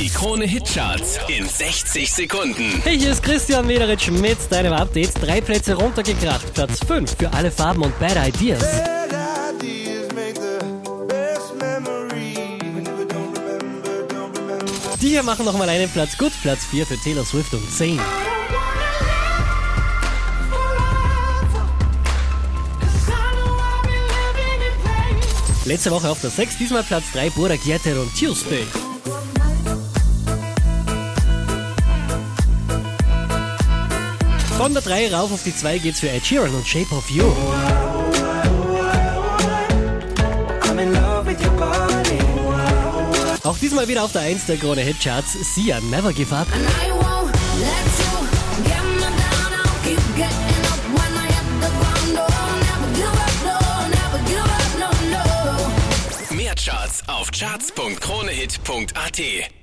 Die Krone Hitcharts in 60 Sekunden. Hey, hier ist Christian Mederitsch mit deinem Update. Drei Plätze runtergekracht. Platz 5 für alle Farben und Bad Ideas. Die hier machen nochmal einen Platz gut. Platz 4 für Taylor Swift und 10. Letzte Woche auf der 6, diesmal Platz 3 Bura Gieter und Tuesday. Von der 3 rauf auf die 2 geht's für Ed Sheeran und Shape of You. Auch diesmal wieder auf der 1 der Krone hit the ground. Oh, never give up. Mehr Charts auf charts.kronehit.at.